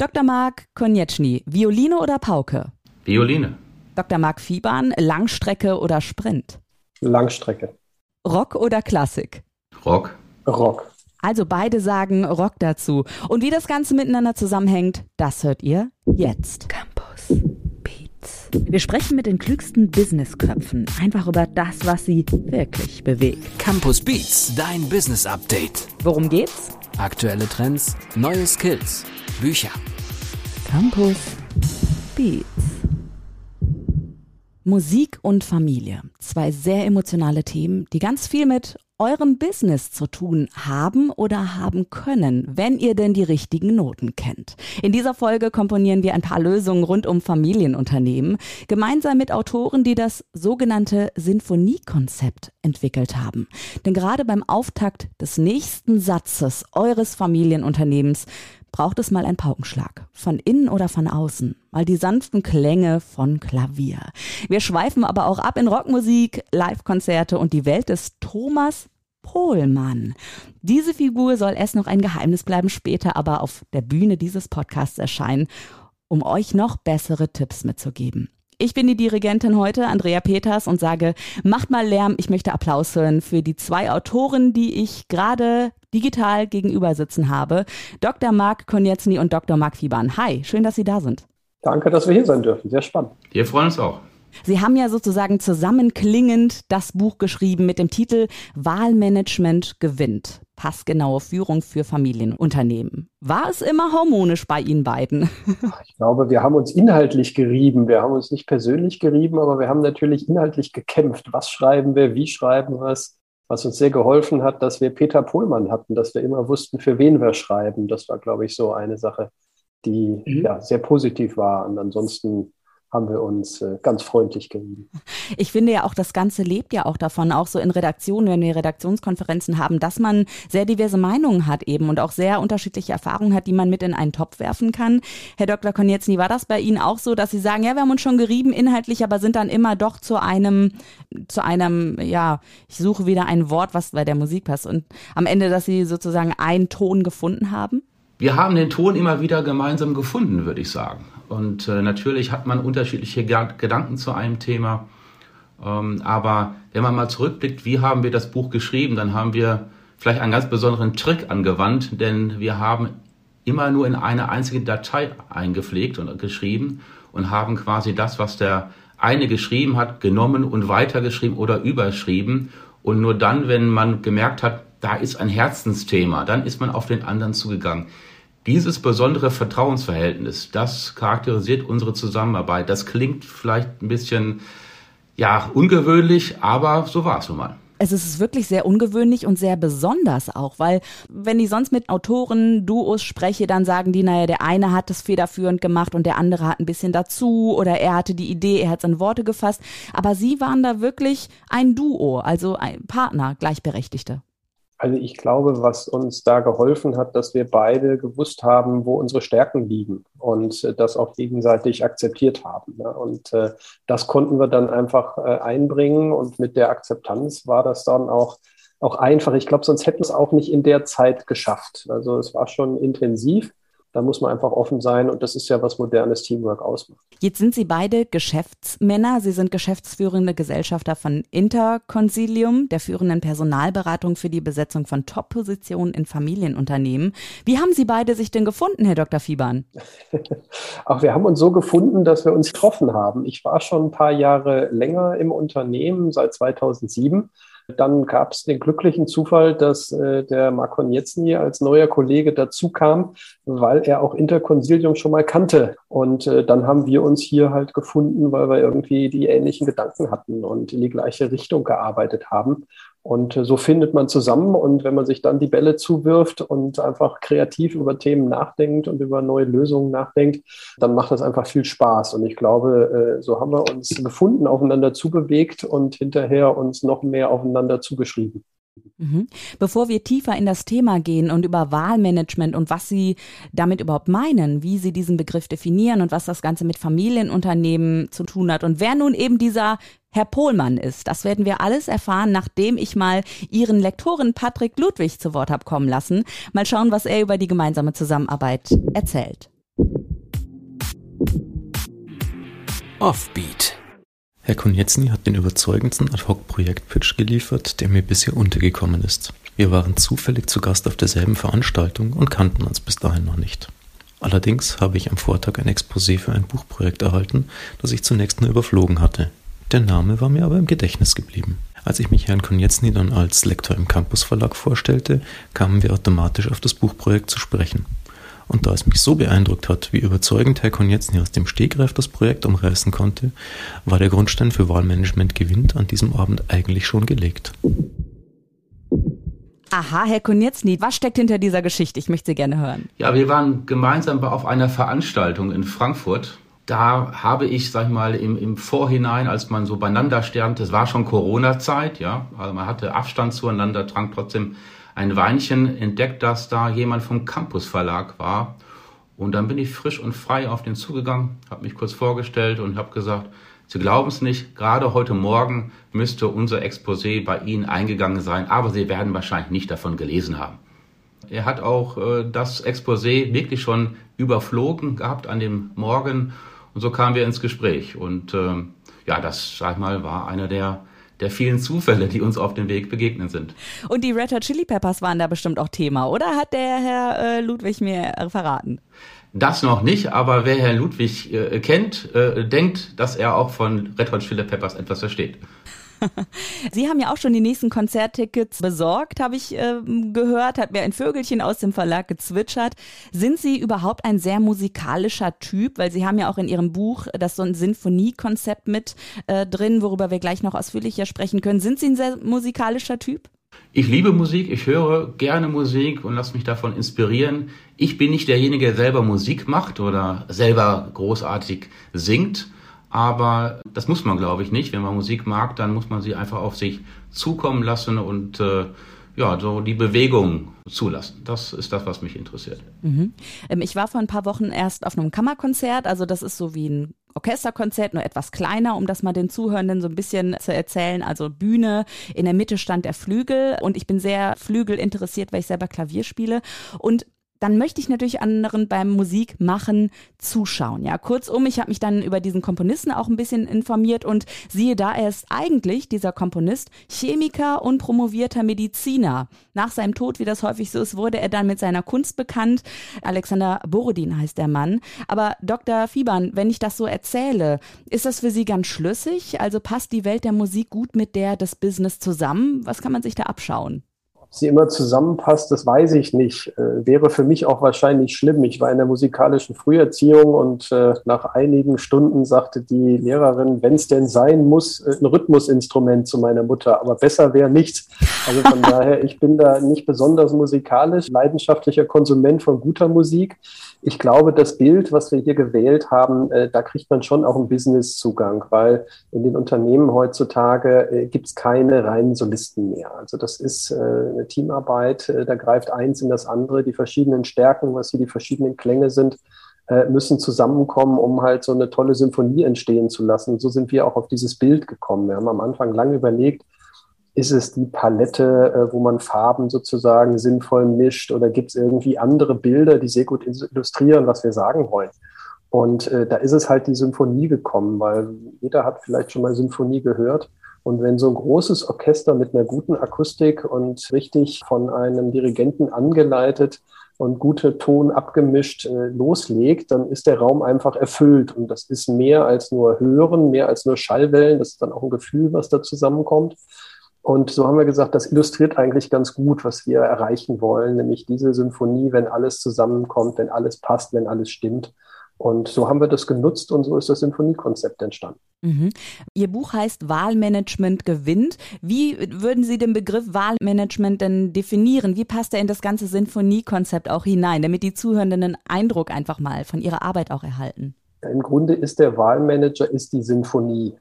Dr. Marc Konieczny, Violine oder Pauke? Violine. Dr. Marc Fiebern, Langstrecke oder Sprint? Langstrecke. Rock oder Klassik? Rock. Rock. Also beide sagen Rock dazu. Und wie das Ganze miteinander zusammenhängt, das hört ihr jetzt. Campus. Wir sprechen mit den klügsten Businessköpfen einfach über das, was sie wirklich bewegt. Campus Beats, dein Business Update. Worum geht's? Aktuelle Trends, neue Skills, Bücher. Campus Beats. Musik und Familie. Zwei sehr emotionale Themen, die ganz viel mit eurem Business zu tun haben oder haben können, wenn ihr denn die richtigen Noten kennt. In dieser Folge komponieren wir ein paar Lösungen rund um Familienunternehmen, gemeinsam mit Autoren, die das sogenannte Sinfoniekonzept entwickelt haben. Denn gerade beim Auftakt des nächsten Satzes eures Familienunternehmens braucht es mal einen Paukenschlag. Von innen oder von außen. Mal die sanften Klänge von Klavier. Wir schweifen aber auch ab in Rockmusik, Livekonzerte und die Welt des Thomas Pohlmann. Diese Figur soll erst noch ein Geheimnis bleiben, später aber auf der Bühne dieses Podcasts erscheinen, um euch noch bessere Tipps mitzugeben. Ich bin die Dirigentin heute, Andrea Peters, und sage, macht mal Lärm, ich möchte Applaus hören für die zwei Autoren, die ich gerade digital gegenüber sitzen habe. Dr. Marc Konietzny und Dr. Marc Fieban. Hi, schön, dass Sie da sind. Danke, dass wir hier sein dürfen. Sehr spannend. Wir freuen uns auch. Sie haben ja sozusagen zusammenklingend das Buch geschrieben mit dem Titel Wahlmanagement gewinnt. Passgenaue Führung für Familienunternehmen. War es immer harmonisch bei Ihnen beiden? Ich glaube, wir haben uns inhaltlich gerieben. Wir haben uns nicht persönlich gerieben, aber wir haben natürlich inhaltlich gekämpft. Was schreiben wir? Wie schreiben wir es? Was uns sehr geholfen hat, dass wir Peter Pohlmann hatten, dass wir immer wussten, für wen wir schreiben. Das war, glaube ich, so eine Sache, die mhm. ja, sehr positiv war. Und ansonsten haben wir uns äh, ganz freundlich gerieben. Ich finde ja auch, das Ganze lebt ja auch davon, auch so in Redaktionen, wenn wir Redaktionskonferenzen haben, dass man sehr diverse Meinungen hat eben und auch sehr unterschiedliche Erfahrungen hat, die man mit in einen Topf werfen kann. Herr Dr. Konietzny, war das bei Ihnen auch so, dass Sie sagen, ja, wir haben uns schon gerieben inhaltlich, aber sind dann immer doch zu einem, zu einem, ja, ich suche wieder ein Wort, was bei der Musik passt und am Ende, dass Sie sozusagen einen Ton gefunden haben? Wir haben den Ton immer wieder gemeinsam gefunden, würde ich sagen. Und äh, natürlich hat man unterschiedliche Gedanken zu einem Thema. Ähm, aber wenn man mal zurückblickt, wie haben wir das Buch geschrieben, dann haben wir vielleicht einen ganz besonderen Trick angewandt, denn wir haben immer nur in eine einzige Datei eingepflegt und geschrieben und haben quasi das, was der eine geschrieben hat, genommen und weitergeschrieben oder überschrieben. Und nur dann, wenn man gemerkt hat, da ist ein Herzensthema, dann ist man auf den anderen zugegangen. Dieses besondere Vertrauensverhältnis, das charakterisiert unsere Zusammenarbeit. Das klingt vielleicht ein bisschen ja, ungewöhnlich, aber so war es nun mal. Es ist wirklich sehr ungewöhnlich und sehr besonders auch, weil wenn ich sonst mit Autoren, Duos spreche, dann sagen die, naja, der eine hat das federführend gemacht und der andere hat ein bisschen dazu oder er hatte die Idee, er hat es in Worte gefasst. Aber sie waren da wirklich ein Duo, also ein Partner, Gleichberechtigte. Also ich glaube, was uns da geholfen hat, dass wir beide gewusst haben, wo unsere Stärken liegen und äh, das auch gegenseitig akzeptiert haben. Ne? Und äh, das konnten wir dann einfach äh, einbringen und mit der Akzeptanz war das dann auch, auch einfach. Ich glaube, sonst hätten wir es auch nicht in der Zeit geschafft. Also es war schon intensiv. Da muss man einfach offen sein und das ist ja, was modernes Teamwork ausmacht. Jetzt sind Sie beide Geschäftsmänner. Sie sind geschäftsführende Gesellschafter von Interconsilium, der führenden Personalberatung für die Besetzung von Top-Positionen in Familienunternehmen. Wie haben Sie beide sich denn gefunden, Herr Dr. Fiebern? Ach, wir haben uns so gefunden, dass wir uns getroffen haben. Ich war schon ein paar Jahre länger im Unternehmen, seit 2007 dann gab es den glücklichen Zufall, dass äh, der Marcon Jetzny als neuer Kollege dazu kam, weil er auch Interconsilium schon mal kannte. Und äh, dann haben wir uns hier halt gefunden, weil wir irgendwie die ähnlichen Gedanken hatten und in die gleiche Richtung gearbeitet haben. Und äh, so findet man zusammen. Und wenn man sich dann die Bälle zuwirft und einfach kreativ über Themen nachdenkt und über neue Lösungen nachdenkt, dann macht das einfach viel Spaß. Und ich glaube, äh, so haben wir uns gefunden, aufeinander zubewegt und hinterher uns noch mehr aufeinander zugeschrieben. Mhm. Bevor wir tiefer in das Thema gehen und über Wahlmanagement und was Sie damit überhaupt meinen, wie Sie diesen Begriff definieren und was das Ganze mit Familienunternehmen zu tun hat und wer nun eben dieser Herr Pohlmann ist, das werden wir alles erfahren, nachdem ich mal Ihren Lektoren Patrick Ludwig zu Wort habe kommen lassen. Mal schauen, was er über die gemeinsame Zusammenarbeit erzählt. Offbeat Herr Konietzny hat den überzeugendsten Ad-Hoc-Projektpitch geliefert, der mir bisher untergekommen ist. Wir waren zufällig zu Gast auf derselben Veranstaltung und kannten uns bis dahin noch nicht. Allerdings habe ich am Vortag ein Exposé für ein Buchprojekt erhalten, das ich zunächst nur überflogen hatte. Der Name war mir aber im Gedächtnis geblieben. Als ich mich Herrn Konietzny dann als Lektor im Campus Verlag vorstellte, kamen wir automatisch auf das Buchprojekt zu sprechen. Und da es mich so beeindruckt hat, wie überzeugend Herr Konietzny aus dem Stegreif das Projekt umreißen konnte, war der Grundstein für Wahlmanagement gewinnt an diesem Abend eigentlich schon gelegt. Aha, Herr Konietzny, was steckt hinter dieser Geschichte? Ich möchte Sie gerne hören. Ja, wir waren gemeinsam auf einer Veranstaltung in Frankfurt. Da habe ich, sag ich mal, im, im Vorhinein, als man so beieinander stand, es war schon Corona-Zeit, ja, also man hatte Abstand zueinander, trank trotzdem ein Weinchen, entdeckt, dass da jemand vom Campus Verlag war. Und dann bin ich frisch und frei auf den zugegangen, habe mich kurz vorgestellt und habe gesagt, Sie glauben es nicht, gerade heute Morgen müsste unser Exposé bei Ihnen eingegangen sein, aber Sie werden wahrscheinlich nicht davon gelesen haben. Er hat auch äh, das Exposé wirklich schon überflogen gehabt an dem Morgen und so kamen wir ins Gespräch. Und äh, ja, das, sag ich mal, war einer der der vielen Zufälle, die uns auf dem Weg begegnen sind. Und die Red Hot Chili Peppers waren da bestimmt auch Thema, oder hat der Herr äh, Ludwig mir verraten? Das noch nicht, aber wer Herrn Ludwig äh, kennt, äh, denkt, dass er auch von Red Hot Chili Peppers etwas versteht. Sie haben ja auch schon die nächsten Konzerttickets besorgt, habe ich äh, gehört, hat mir ein Vögelchen aus dem Verlag gezwitschert. Sind Sie überhaupt ein sehr musikalischer Typ? Weil Sie haben ja auch in Ihrem Buch das so ein Sinfoniekonzept mit äh, drin, worüber wir gleich noch ausführlicher sprechen können. Sind Sie ein sehr musikalischer Typ? Ich liebe Musik, ich höre gerne Musik und lasse mich davon inspirieren. Ich bin nicht derjenige, der selber Musik macht oder selber großartig singt, aber das muss man, glaube ich, nicht. Wenn man Musik mag, dann muss man sie einfach auf sich zukommen lassen und äh, ja, so die Bewegung zulassen. Das ist das, was mich interessiert. Mhm. Ähm, ich war vor ein paar Wochen erst auf einem Kammerkonzert. Also das ist so wie ein Orchesterkonzert, nur etwas kleiner, um das mal den Zuhörenden so ein bisschen zu erzählen. Also Bühne, in der Mitte stand der Flügel und ich bin sehr Flügel interessiert, weil ich selber Klavier spiele. Und dann möchte ich natürlich anderen beim Musikmachen zuschauen. Ja, kurzum, ich habe mich dann über diesen Komponisten auch ein bisschen informiert und siehe da, er ist eigentlich dieser Komponist Chemiker und promovierter Mediziner. Nach seinem Tod, wie das häufig so ist, wurde er dann mit seiner Kunst bekannt. Alexander Borodin heißt der Mann. Aber Dr. Fiebern, wenn ich das so erzähle, ist das für Sie ganz schlüssig? Also passt die Welt der Musik gut mit der des Business zusammen? Was kann man sich da abschauen? Sie immer zusammenpasst, das weiß ich nicht. Äh, wäre für mich auch wahrscheinlich schlimm. Ich war in der musikalischen Früherziehung und äh, nach einigen Stunden sagte die Lehrerin, wenn es denn sein muss, äh, ein Rhythmusinstrument zu meiner Mutter. Aber besser wäre nichts. Also von daher, ich bin da nicht besonders musikalisch, leidenschaftlicher Konsument von guter Musik ich glaube, das Bild, was wir hier gewählt haben, äh, da kriegt man schon auch einen Business-Zugang, weil in den Unternehmen heutzutage äh, gibt es keine reinen Solisten mehr. Also das ist äh, Teamarbeit, äh, da greift eins in das andere, die verschiedenen Stärken, was hier die verschiedenen Klänge sind, äh, müssen zusammenkommen, um halt so eine tolle Symphonie entstehen zu lassen. So sind wir auch auf dieses Bild gekommen. Wir haben am Anfang lange überlegt, ist es die Palette, äh, wo man Farben sozusagen sinnvoll mischt oder gibt es irgendwie andere Bilder, die sehr gut illustrieren, was wir sagen wollen? Und äh, da ist es halt die Symphonie gekommen, weil jeder hat vielleicht schon mal Symphonie gehört. Und wenn so ein großes Orchester mit einer guten Akustik und richtig von einem Dirigenten angeleitet und gute Ton abgemischt äh, loslegt, dann ist der Raum einfach erfüllt. Und das ist mehr als nur Hören, mehr als nur Schallwellen. Das ist dann auch ein Gefühl, was da zusammenkommt. Und so haben wir gesagt, das illustriert eigentlich ganz gut, was wir erreichen wollen, nämlich diese Symphonie, wenn alles zusammenkommt, wenn alles passt, wenn alles stimmt. Und so haben wir das genutzt und so ist das Symphoniekonzept entstanden. Mhm. Ihr Buch heißt Wahlmanagement gewinnt. Wie würden Sie den Begriff Wahlmanagement denn definieren? Wie passt er in das ganze Sinfoniekonzept auch hinein, damit die Zuhörenden einen Eindruck einfach mal von ihrer Arbeit auch erhalten? Im Grunde ist der Wahlmanager ist die Sinfonie.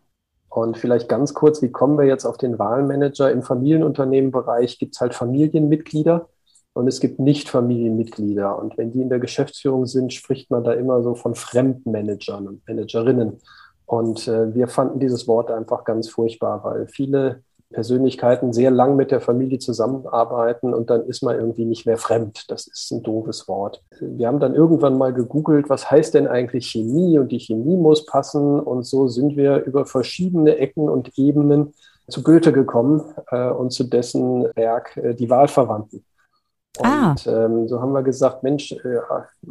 Und vielleicht ganz kurz, wie kommen wir jetzt auf den Wahlmanager? Im Familienunternehmenbereich gibt es halt Familienmitglieder und es gibt Nicht-Familienmitglieder. Und wenn die in der Geschäftsführung sind, spricht man da immer so von Fremdmanagern und Managerinnen. Und äh, wir fanden dieses Wort einfach ganz furchtbar, weil viele Persönlichkeiten sehr lang mit der Familie zusammenarbeiten und dann ist man irgendwie nicht mehr fremd. Das ist ein doofes Wort. Wir haben dann irgendwann mal gegoogelt, was heißt denn eigentlich Chemie und die Chemie muss passen und so sind wir über verschiedene Ecken und Ebenen zu Goethe gekommen äh, und zu dessen Werk äh, Die Wahlverwandten. Ah. Und ah. ähm, so haben wir gesagt, Mensch, äh,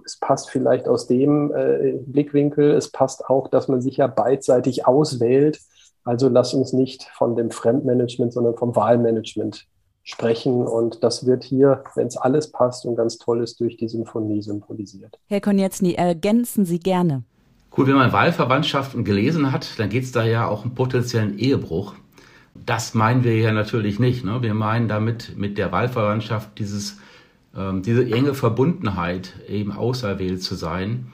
es passt vielleicht aus dem äh, Blickwinkel, es passt auch, dass man sich ja beidseitig auswählt also lass uns nicht von dem Fremdmanagement, sondern vom Wahlmanagement sprechen. Und das wird hier, wenn es alles passt und ganz toll ist, durch die Symphonie symbolisiert. Herr Konietzny, ergänzen Sie gerne. Gut, wenn man Wahlverwandtschaften gelesen hat, dann geht es da ja auch um potenziellen Ehebruch. Das meinen wir ja natürlich nicht. Ne? Wir meinen damit mit der Wahlverwandtschaft dieses, diese enge Verbundenheit, eben auserwählt zu sein.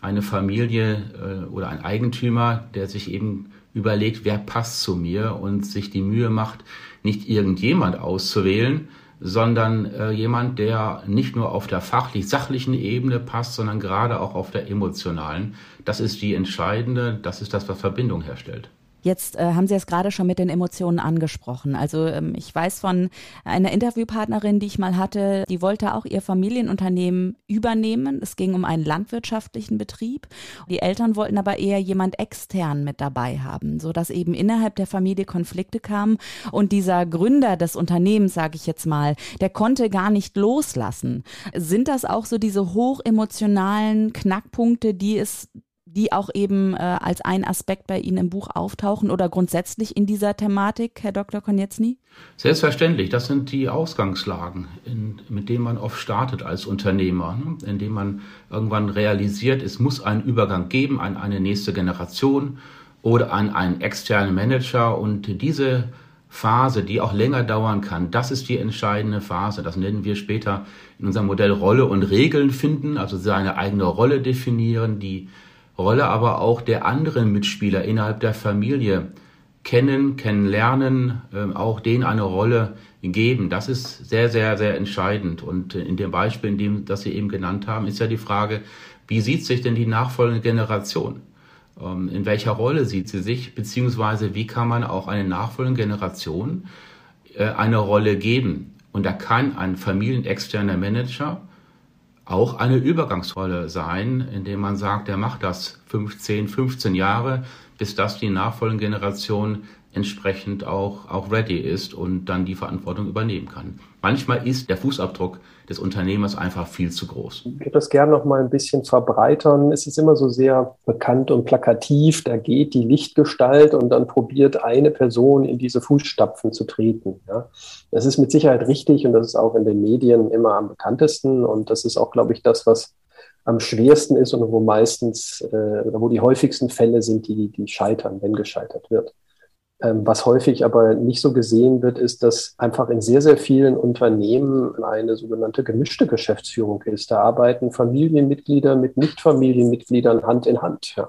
Eine Familie äh, oder ein Eigentümer, der sich eben überlegt, wer passt zu mir und sich die Mühe macht, nicht irgendjemand auszuwählen, sondern äh, jemand, der nicht nur auf der fachlich-sachlichen Ebene passt, sondern gerade auch auf der emotionalen. Das ist die entscheidende, das ist das, was Verbindung herstellt. Jetzt äh, haben Sie es gerade schon mit den Emotionen angesprochen. Also ähm, ich weiß von einer Interviewpartnerin, die ich mal hatte, die wollte auch ihr Familienunternehmen übernehmen. Es ging um einen landwirtschaftlichen Betrieb. Die Eltern wollten aber eher jemand extern mit dabei haben, so dass eben innerhalb der Familie Konflikte kamen und dieser Gründer des Unternehmens, sage ich jetzt mal, der konnte gar nicht loslassen. Sind das auch so diese hochemotionalen Knackpunkte, die es die auch eben äh, als ein Aspekt bei Ihnen im Buch auftauchen oder grundsätzlich in dieser Thematik, Herr Dr. Konietzny? Selbstverständlich, das sind die Ausgangslagen, in, mit denen man oft startet als Unternehmer, ne? indem man irgendwann realisiert, es muss einen Übergang geben an eine nächste Generation oder an einen externen Manager und diese Phase, die auch länger dauern kann, das ist die entscheidende Phase. Das nennen wir später in unserem Modell Rolle und Regeln finden, also seine eigene Rolle definieren, die Rolle aber auch der anderen Mitspieler innerhalb der Familie kennen, kennenlernen, äh, auch denen eine Rolle geben. Das ist sehr, sehr, sehr entscheidend. Und in dem Beispiel, in dem, das Sie eben genannt haben, ist ja die Frage, wie sieht sich denn die nachfolgende Generation? Ähm, in welcher Rolle sieht sie sich? Beziehungsweise wie kann man auch eine nachfolgende Generation äh, eine Rolle geben? Und da kann ein familienexterner Manager auch eine Übergangsrolle sein, indem man sagt, er macht das 15, 15 Jahre, bis das die nachfolgende Generation entsprechend auch, auch ready ist und dann die Verantwortung übernehmen kann. Manchmal ist der Fußabdruck des Unternehmers einfach viel zu groß. Ich würde das gerne noch mal ein bisschen verbreitern. Es ist immer so sehr bekannt und plakativ. Da geht die Lichtgestalt und dann probiert eine Person in diese Fußstapfen zu treten. Ja. Das ist mit Sicherheit richtig und das ist auch in den Medien immer am bekanntesten. Und das ist auch, glaube ich, das, was am schwersten ist und wo meistens äh, oder wo die häufigsten Fälle sind, die, die scheitern, wenn gescheitert wird. Ähm, was häufig aber nicht so gesehen wird, ist, dass einfach in sehr, sehr vielen Unternehmen eine sogenannte gemischte Geschäftsführung ist. Da arbeiten Familienmitglieder mit Nichtfamilienmitgliedern Hand in Hand. Ja.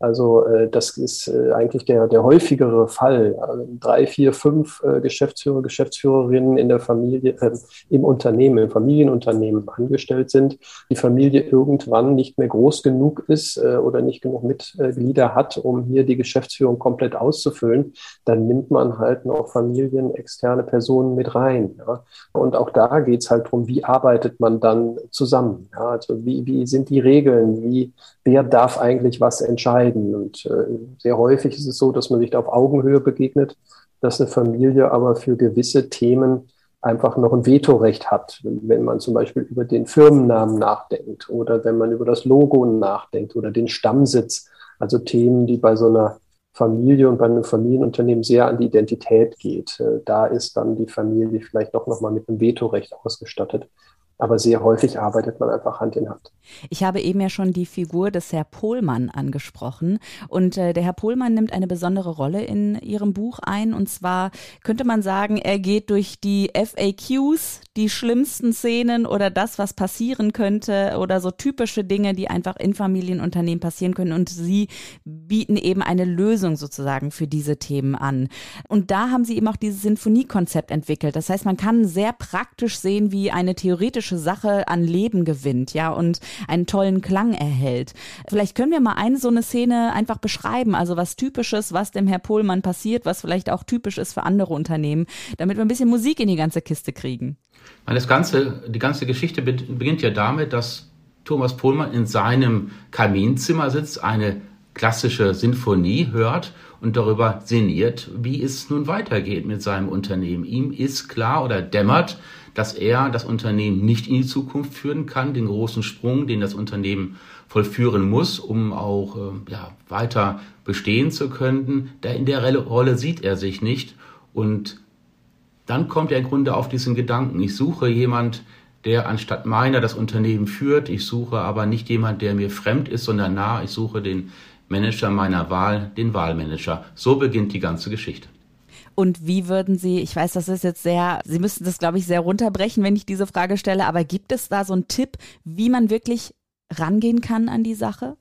Also äh, das ist äh, eigentlich der, der häufigere Fall. Also drei, vier, fünf äh, Geschäftsführer, Geschäftsführerinnen in der Familie, äh, im Unternehmen, im Familienunternehmen angestellt sind, die Familie irgendwann nicht mehr groß genug ist äh, oder nicht genug Mitglieder hat, um hier die Geschäftsführung komplett auszufüllen, dann nimmt man halt noch familienexterne Personen mit rein. Ja. Und auch da geht's halt drum, wie arbeitet man dann zusammen? Ja. Also wie, wie sind die Regeln? Wie, wer darf eigentlich was entscheiden? Entscheiden. Und äh, sehr häufig ist es so, dass man sich da auf Augenhöhe begegnet, dass eine Familie aber für gewisse Themen einfach noch ein Vetorecht hat, wenn man zum Beispiel über den Firmennamen nachdenkt oder wenn man über das Logo nachdenkt oder den Stammsitz, also Themen, die bei so einer Familie und bei einem Familienunternehmen sehr an die Identität geht. Äh, da ist dann die Familie vielleicht doch nochmal mit einem Vetorecht ausgestattet aber sehr häufig arbeitet man einfach Hand in Hand. Ich habe eben ja schon die Figur des Herr Pohlmann angesprochen und äh, der Herr Pohlmann nimmt eine besondere Rolle in Ihrem Buch ein und zwar könnte man sagen, er geht durch die FAQs, die schlimmsten Szenen oder das, was passieren könnte oder so typische Dinge, die einfach in Familienunternehmen passieren können und Sie bieten eben eine Lösung sozusagen für diese Themen an. Und da haben Sie eben auch dieses Sinfoniekonzept entwickelt. Das heißt, man kann sehr praktisch sehen, wie eine theoretische unternehmerische Sache an Leben gewinnt, ja, und einen tollen Klang erhält. Vielleicht können wir mal eine so eine Szene einfach beschreiben, also was typisches, was dem Herr Pohlmann passiert, was vielleicht auch typisch ist für andere Unternehmen, damit wir ein bisschen Musik in die ganze Kiste kriegen. Das ganze, die ganze Geschichte beginnt ja damit, dass Thomas Pohlmann in seinem Kaminzimmer sitzt, eine klassische Sinfonie hört und darüber sinniert, wie es nun weitergeht mit seinem Unternehmen. Ihm ist klar oder dämmert, dass er das Unternehmen nicht in die Zukunft führen kann, den großen Sprung, den das Unternehmen vollführen muss, um auch äh, ja, weiter bestehen zu können. in der Rolle sieht er sich nicht und dann kommt er im Grunde auf diesen Gedanken. Ich suche jemand, der anstatt meiner das Unternehmen führt. Ich suche aber nicht jemand, der mir fremd ist, sondern nah. Ich suche den Manager meiner Wahl, den Wahlmanager. So beginnt die ganze Geschichte. Und wie würden Sie, ich weiß, das ist jetzt sehr, Sie müssten das, glaube ich, sehr runterbrechen, wenn ich diese Frage stelle, aber gibt es da so einen Tipp, wie man wirklich rangehen kann an die Sache?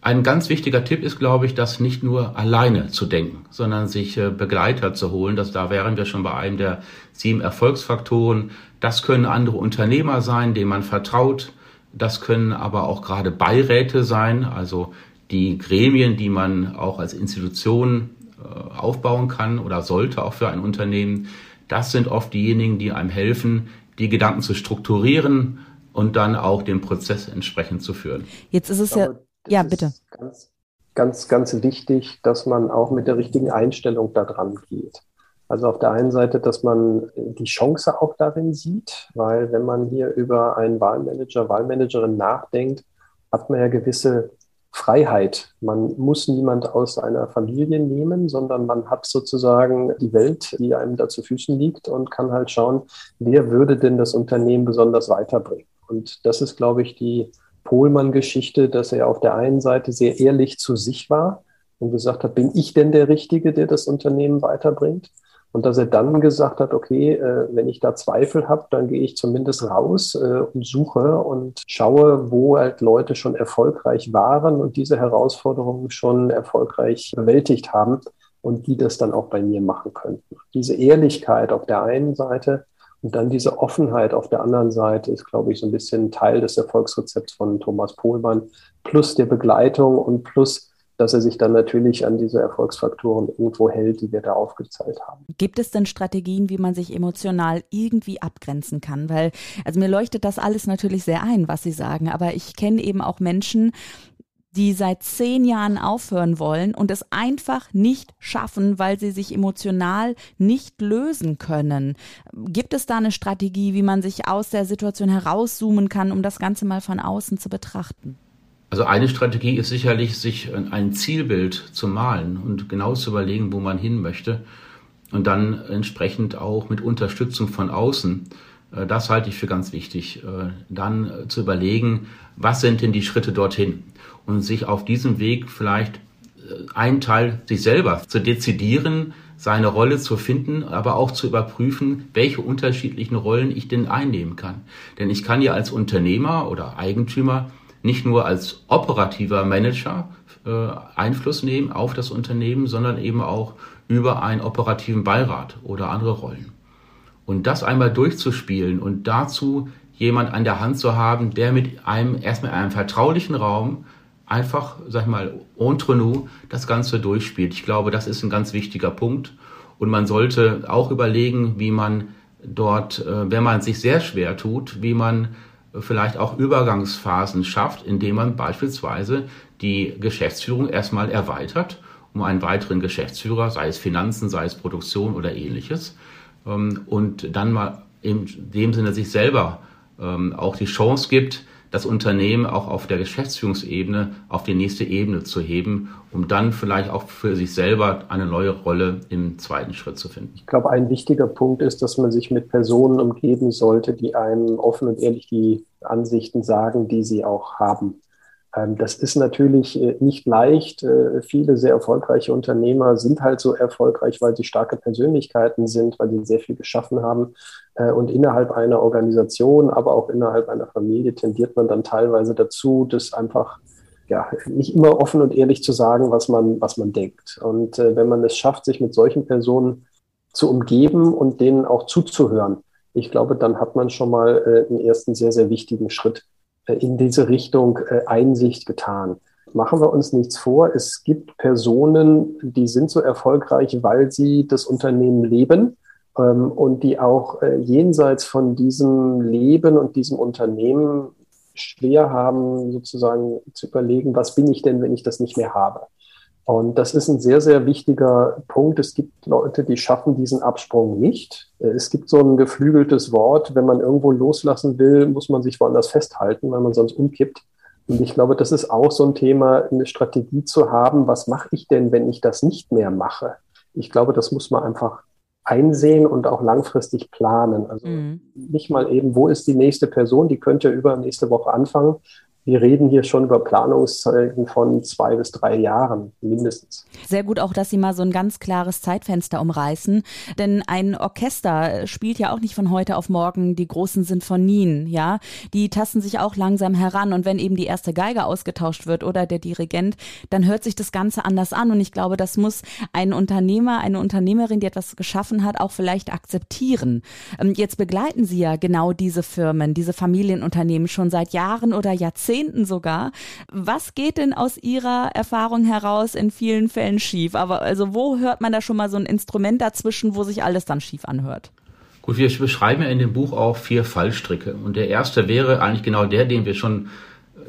Ein ganz wichtiger Tipp ist, glaube ich, das nicht nur alleine zu denken, sondern sich äh, Begleiter zu holen. Das, da wären wir schon bei einem der sieben Erfolgsfaktoren. Das können andere Unternehmer sein, denen man vertraut. Das können aber auch gerade Beiräte sein, also die Gremien, die man auch als Institution aufbauen kann oder sollte auch für ein Unternehmen. Das sind oft diejenigen, die einem helfen, die Gedanken zu strukturieren und dann auch den Prozess entsprechend zu führen. Jetzt ist es ja ja, bitte. Ganz, ganz, ganz wichtig, dass man auch mit der richtigen Einstellung da dran geht. Also auf der einen Seite, dass man die Chance auch darin sieht, weil wenn man hier über einen Wahlmanager, Wahlmanagerin nachdenkt, hat man ja gewisse Freiheit. Man muss niemand aus einer Familie nehmen, sondern man hat sozusagen die Welt, die einem da zu Füßen liegt und kann halt schauen, wer würde denn das Unternehmen besonders weiterbringen. Und das ist, glaube ich, die Pohlmann-Geschichte, dass er auf der einen Seite sehr ehrlich zu sich war und gesagt hat, bin ich denn der Richtige, der das Unternehmen weiterbringt? Und dass er dann gesagt hat, okay, äh, wenn ich da Zweifel habe, dann gehe ich zumindest raus äh, und suche und schaue, wo halt Leute schon erfolgreich waren und diese Herausforderungen schon erfolgreich bewältigt haben und die das dann auch bei mir machen könnten. Diese Ehrlichkeit auf der einen Seite und dann diese Offenheit auf der anderen Seite ist, glaube ich, so ein bisschen Teil des Erfolgsrezepts von Thomas Pohlmann, plus der Begleitung und plus dass er sich dann natürlich an diese Erfolgsfaktoren irgendwo hält, die wir da aufgezeigt haben. Gibt es denn Strategien, wie man sich emotional irgendwie abgrenzen kann? Weil, also mir leuchtet das alles natürlich sehr ein, was Sie sagen, aber ich kenne eben auch Menschen, die seit zehn Jahren aufhören wollen und es einfach nicht schaffen, weil sie sich emotional nicht lösen können. Gibt es da eine Strategie, wie man sich aus der Situation herauszoomen kann, um das Ganze mal von außen zu betrachten? Also eine Strategie ist sicherlich, sich ein Zielbild zu malen und genau zu überlegen, wo man hin möchte und dann entsprechend auch mit Unterstützung von außen. Äh, das halte ich für ganz wichtig. Äh, dann zu überlegen, was sind denn die Schritte dorthin? und sich auf diesem Weg vielleicht äh, einen Teil sich selber zu dezidieren, seine Rolle zu finden, aber auch zu überprüfen, welche unterschiedlichen Rollen ich denn einnehmen kann. Denn ich kann ja als Unternehmer oder Eigentümer nicht nur als operativer Manager äh, Einfluss nehmen auf das Unternehmen, sondern eben auch über einen operativen Beirat oder andere Rollen. Und das einmal durchzuspielen und dazu jemand an der Hand zu haben, der mit einem erstmal in einem vertraulichen Raum einfach, sag ich mal, entre nous das Ganze durchspielt. Ich glaube, das ist ein ganz wichtiger Punkt. Und man sollte auch überlegen, wie man dort, äh, wenn man sich sehr schwer tut, wie man vielleicht auch Übergangsphasen schafft, indem man beispielsweise die Geschäftsführung erstmal erweitert um einen weiteren Geschäftsführer, sei es Finanzen, sei es Produktion oder ähnliches. Ähm, und dann mal in dem Sinne sich selber ähm, auch die Chance gibt, das Unternehmen auch auf der Geschäftsführungsebene auf die nächste Ebene zu heben, um dann vielleicht auch für sich selber eine neue Rolle im zweiten Schritt zu finden. Ich glaube, ein wichtiger Punkt ist, dass man sich mit Personen umgeben sollte, die einem offen und ehrlich die Ansichten sagen, die sie auch haben. Ähm, das ist natürlich äh, nicht leicht. Äh, viele sehr erfolgreiche Unternehmer sind halt so erfolgreich, weil sie starke Persönlichkeiten sind, weil sie sehr viel geschaffen haben. Äh, und innerhalb einer Organisation, aber auch innerhalb einer Familie tendiert man dann teilweise dazu, das einfach ja, nicht immer offen und ehrlich zu sagen, was man, was man denkt. Und wenn man es schafft, sich mit solchen Personen zu umgeben und denen auch zuzuhören, Ich glaube, dann hat man schon mal einen ersten sehr, sehr wichtigen Schritt in diese Richtung äh, Einsicht getan. Machen wir uns nichts vor, es gibt Personen, die sind so erfolgreich, weil sie das Unternehmen leben ähm, und die auch äh, jenseits von diesem Leben und diesem Unternehmen schwer haben, sozusagen zu überlegen, was bin ich denn, wenn ich das nicht mehr habe. Und das ist ein sehr, sehr wichtiger Punkt. Es gibt Leute, die schaffen diesen Absprung nicht. Es gibt so ein geflügeltes Wort, wenn man irgendwo loslassen will, muss man sich woanders festhalten, weil man sonst umkippt. Und ich glaube, das ist auch so ein Thema, eine Strategie zu haben, was mache ich denn, wenn ich das nicht mehr mache? Ich glaube, das muss man einfach einsehen und auch langfristig planen. Also mhm. nicht mal eben, wo ist die nächste Person, die könnte übernächste Woche anfangen, wir reden hier schon über Planungszeiten von zwei bis drei Jahren mindestens. Sehr gut auch, dass Sie mal so ein ganz klares Zeitfenster umreißen. Denn ein Orchester spielt ja auch nicht von heute auf morgen die großen Sinfonien, ja. Die tasten sich auch langsam heran. Und wenn eben die erste Geige ausgetauscht wird oder der Dirigent, dann hört sich das Ganze anders an. Und ich glaube, das muss ein Unternehmer, eine Unternehmerin, die etwas geschaffen hat, auch vielleicht akzeptieren. Ähm, jetzt begleiten Sie ja genau diese Firmen, diese Familienunternehmen schon seit Jahren oder Jahrzehnten. Jahrzehnten sogar. Was geht denn aus Ihrer Erfahrung heraus in vielen Fällen schief? Aber also wo hört man da schon mal so ein Instrument dazwischen, wo sich alles dann schief anhört? Gut, wir beschreiben ja in dem Buch auch vier Fallstricke. Und der erste wäre eigentlich genau der, den wir schon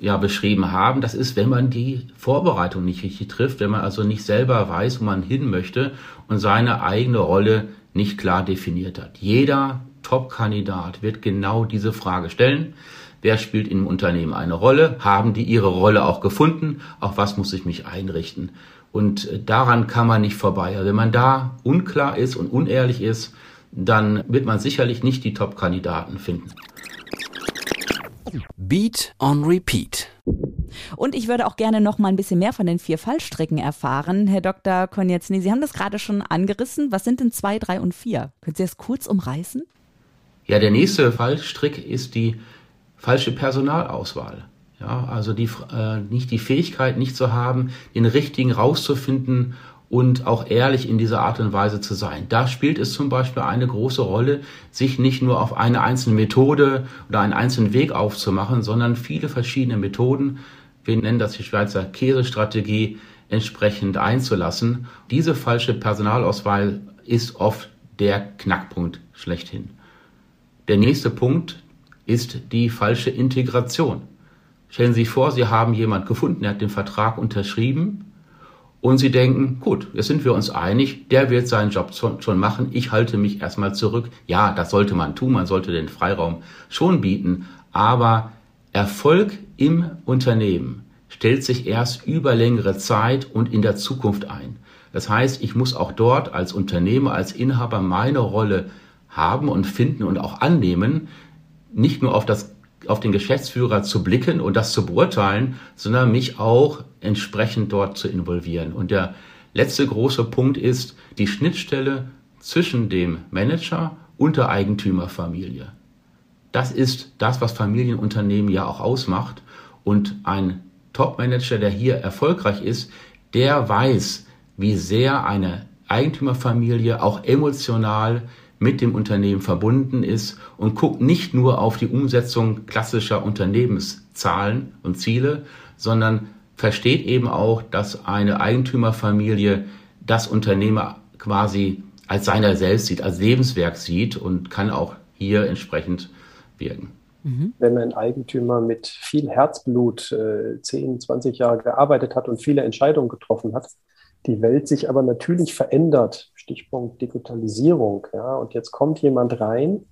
ja beschrieben haben. Das ist, wenn man die Vorbereitung nicht richtig trifft, wenn man also nicht selber weiß, wo man hin möchte und seine eigene Rolle nicht klar definiert hat. Jeder Top-Kandidat wird genau diese Frage stellen. Wer spielt im Unternehmen eine Rolle? Haben die ihre Rolle auch gefunden? Auf was muss ich mich einrichten? Und äh, daran kann man nicht vorbei. Also wenn man da unklar ist und unehrlich ist, dann wird man sicherlich nicht die Top-Kandidaten finden. Beat on Repeat. Und ich würde auch gerne noch mal ein bisschen mehr von den vier Fallstricken erfahren. Herr Dr. Konietzny, Sie haben das gerade schon angerissen. Was sind denn zwei, drei und vier? Können Sie das kurz umreißen? Ja, der nächste Fallstrick ist die falsche Personalauswahl. Ja, also die, äh, nicht die Fähigkeit nicht zu haben, den richtigen rauszufinden und auch ehrlich in dieser Art und Weise zu sein. Da spielt es zum Beispiel eine große Rolle, sich nicht nur auf eine einzelne Methode oder einen einzelnen Weg aufzumachen, sondern viele verschiedene Methoden, wir nennen das die Schweizer Käsestrategie, entsprechend einzulassen. Diese falsche Personalauswahl ist oft der Knackpunkt schlechthin. Der nächste Punkt, ist die falsche Integration. Stellen Sie sich vor, Sie haben jemand gefunden, der hat den Vertrag unterschrieben und Sie denken, gut, jetzt sind wir uns einig, der wird seinen Job schon machen, ich halte mich erstmal zurück. Ja, das sollte man tun, man sollte den Freiraum schon bieten, aber Erfolg im Unternehmen stellt sich erst über längere Zeit und in der Zukunft ein. Das heißt, ich muss auch dort als Unternehmer, als Inhaber meine Rolle haben und finden und auch annehmen, nicht nur auf das auf den Geschäftsführer zu blicken und das zu beurteilen, sondern mich auch entsprechend dort zu involvieren. Und der letzte große Punkt ist die Schnittstelle zwischen dem Manager und der Eigentümerfamilie. Das ist das, was Familienunternehmen ja auch ausmacht. Und ein Top-Manager, der hier erfolgreich ist, der weiß, wie sehr eine Eigentümerfamilie auch emotional mit dem Unternehmen verbunden ist und guckt nicht nur auf die Umsetzung klassischer Unternehmenszahlen und Ziele, sondern versteht eben auch, dass eine Eigentümerfamilie das Unternehmer quasi als seiner selbst sieht, als Lebenswerk sieht und kann auch hier entsprechend wirken. Mhm. Wenn ein Eigentümer mit viel Herzblut äh, 10, 20 Jahre gearbeitet hat und viele Entscheidungen getroffen hat, die Welt sich aber natürlich verändert, Stichpunkt Digitalisierung, ja, und jetzt kommt jemand rein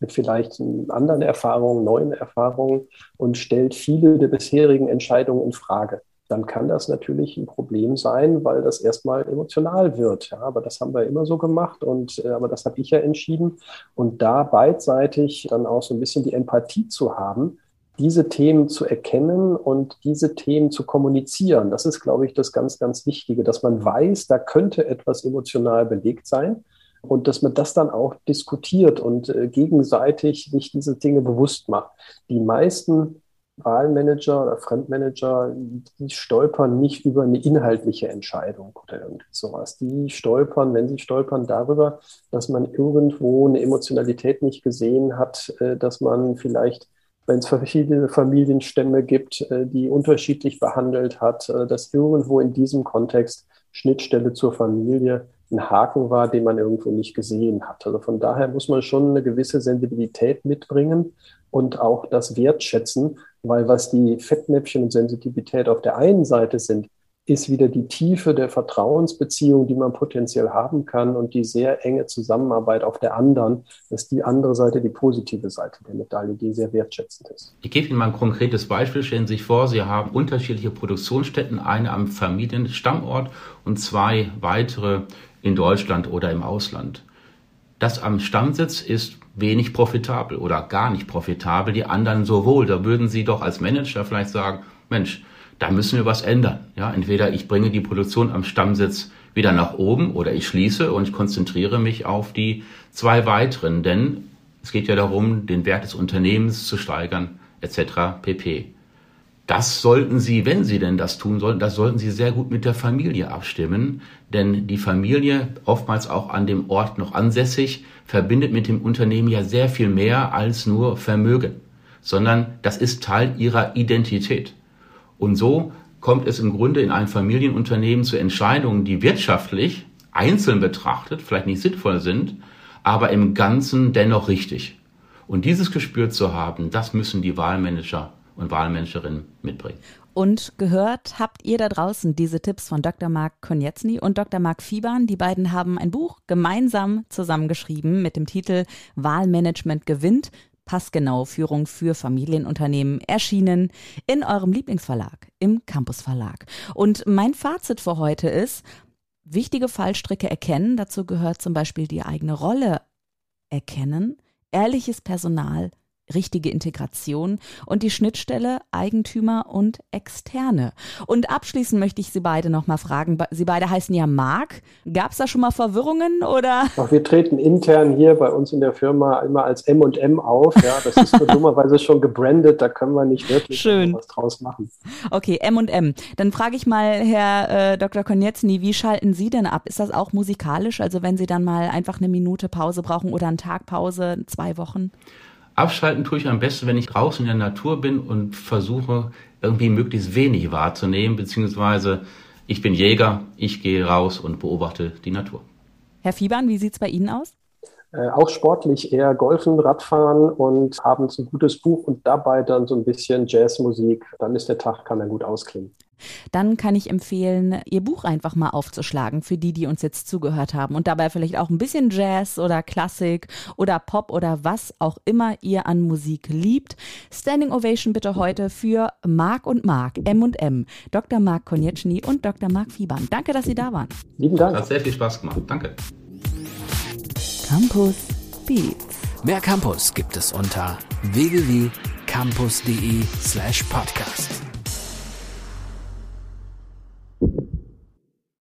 mit vielleicht anderen Erfahrungen, neuen Erfahrungen und stellt viele der bisherigen Entscheidungen in Frage. Dann kann das natürlich ein Problem sein, weil das erstmal emotional wird. Ja, aber das haben wir immer so gemacht und äh, aber das habe ich ja entschieden. Und da beidseitig dann auch so ein bisschen die Empathie zu haben, diese Themen zu erkennen und diese Themen zu kommunizieren. Das ist, glaube ich, das ganz, ganz Wichtige, dass man weiß, da könnte etwas emotional belegt sein und dass man das dann auch diskutiert und äh, gegenseitig sich diese Dinge bewusst macht. Die meisten Wahlmanager oder Fremdmanager, die stolpern nicht über eine inhaltliche Entscheidung oder irgendwie sowas. Die stolpern, wenn sie stolpern, darüber, dass man irgendwo eine Emotionalität nicht gesehen hat, äh, dass man vielleicht wenn es verschiedene Familienstämme gibt, äh, die unterschiedlich behandelt hat, äh, dass irgendwo in diesem Kontext Schnittstelle zur Familie ein Haken war, den man irgendwo nicht gesehen hat. Also von daher muss man schon eine gewisse Sensibilität mitbringen und auch das wertschätzen, weil was die Fettnäpfchen und Sensitivität auf der einen Seite sind, ist wieder die Tiefe der Vertrauensbeziehung, die man potenziell haben kann und die sehr enge Zusammenarbeit auf der anderen. Ist die andere Seite, die positive Seite der Medaille, die sehr wertschätzend ist. Ich gebe Ihnen mal ein konkretes Beispiel. Stellen Sie sich vor, Sie haben unterschiedliche Produktionsstätten, eine am Familienstammort und zwei weitere in Deutschland oder im Ausland. Das am Stammsitz ist wenig profitabel oder gar nicht profitabel, die anderen sowohl. Da würden Sie doch als Manager vielleicht sagen, Mensch, da müssen wir was ändern. Ja, entweder ich bringe die Produktion am Stammsitz wieder nach oben oder ich schließe und ich konzentriere mich auf die zwei weiteren, denn es geht ja darum, den Wert des Unternehmens zu steigern, etc. pp. Das sollten Sie, wenn Sie denn das tun sollten, das sollten Sie sehr gut mit der Familie abstimmen, denn die Familie, oftmals auch an dem Ort noch ansässig, verbindet mit dem Unternehmen ja sehr viel mehr als nur Vermögen, sondern das ist Teil ihrer Identität. Und so kommt es im Grunde in einem Familienunternehmen zu Entscheidungen, die wirtschaftlich einzeln betrachtet vielleicht nicht sinnvoll sind, aber im Ganzen dennoch richtig. Und dieses Gespür zu haben, das müssen die Wahlmanager und Wahlmanagerinnen mitbringen. Und gehört habt ihr da draußen diese Tipps von Dr. Marc Konietzny und Dr. Marc Fiebern. Die beiden haben ein Buch gemeinsam zusammengeschrieben mit dem Titel Wahlmanagement gewinnt. Passgenau Führung für Familienunternehmen erschienen in eurem Lieblingsverlag, im Campus Verlag. Und mein Fazit für heute ist, wichtige Fallstricke erkennen. Dazu gehört zum Beispiel die eigene Rolle erkennen, ehrliches Personal richtige Integration und die Schnittstelle Eigentümer und Externe. Und abschließend möchte ich Sie beide nochmal fragen. Sie beide heißen ja Marc. Gab es da schon mal Verwirrungen oder? Ach, wir treten intern hier bei uns in der Firma immer als M&M auf. Ja, das ist so dummerweise schon gebrandet. Da können wir nicht wirklich Schön. was draus machen. Okay, M&M. Dann frage ich mal Herr äh, Dr. Konietzny, wie schalten Sie denn ab? Ist das auch musikalisch? Also wenn Sie dann mal einfach eine Minute Pause brauchen oder einen Tag Pause, zwei Wochen? Abschalten tue ich am besten, wenn ich draußen in der Natur bin und versuche irgendwie möglichst wenig wahrzunehmen, beziehungsweise ich bin Jäger, ich gehe raus und beobachte die Natur. Herr Fiebern, wie sieht es bei Ihnen aus? Äh, auch sportlich eher Golfen, Radfahren und abends ein gutes Buch und dabei dann so ein bisschen Jazzmusik. Dann ist der Tag, kann er gut ausklingen. Dann kann ich empfehlen, Ihr Buch einfach mal aufzuschlagen für die, die uns jetzt zugehört haben und dabei vielleicht auch ein bisschen Jazz oder Klassik oder Pop oder was auch immer ihr an Musik liebt. Standing Ovation bitte heute für Marc und Marc, M und M, Dr. Marc Konieczny und Dr. Marc Fiebern. Danke, dass Sie da waren. Lieben Dank. Hat sehr viel Spaß gemacht. Danke. Campus Beats. Mehr Campus gibt es unter www.campus.de slash podcast.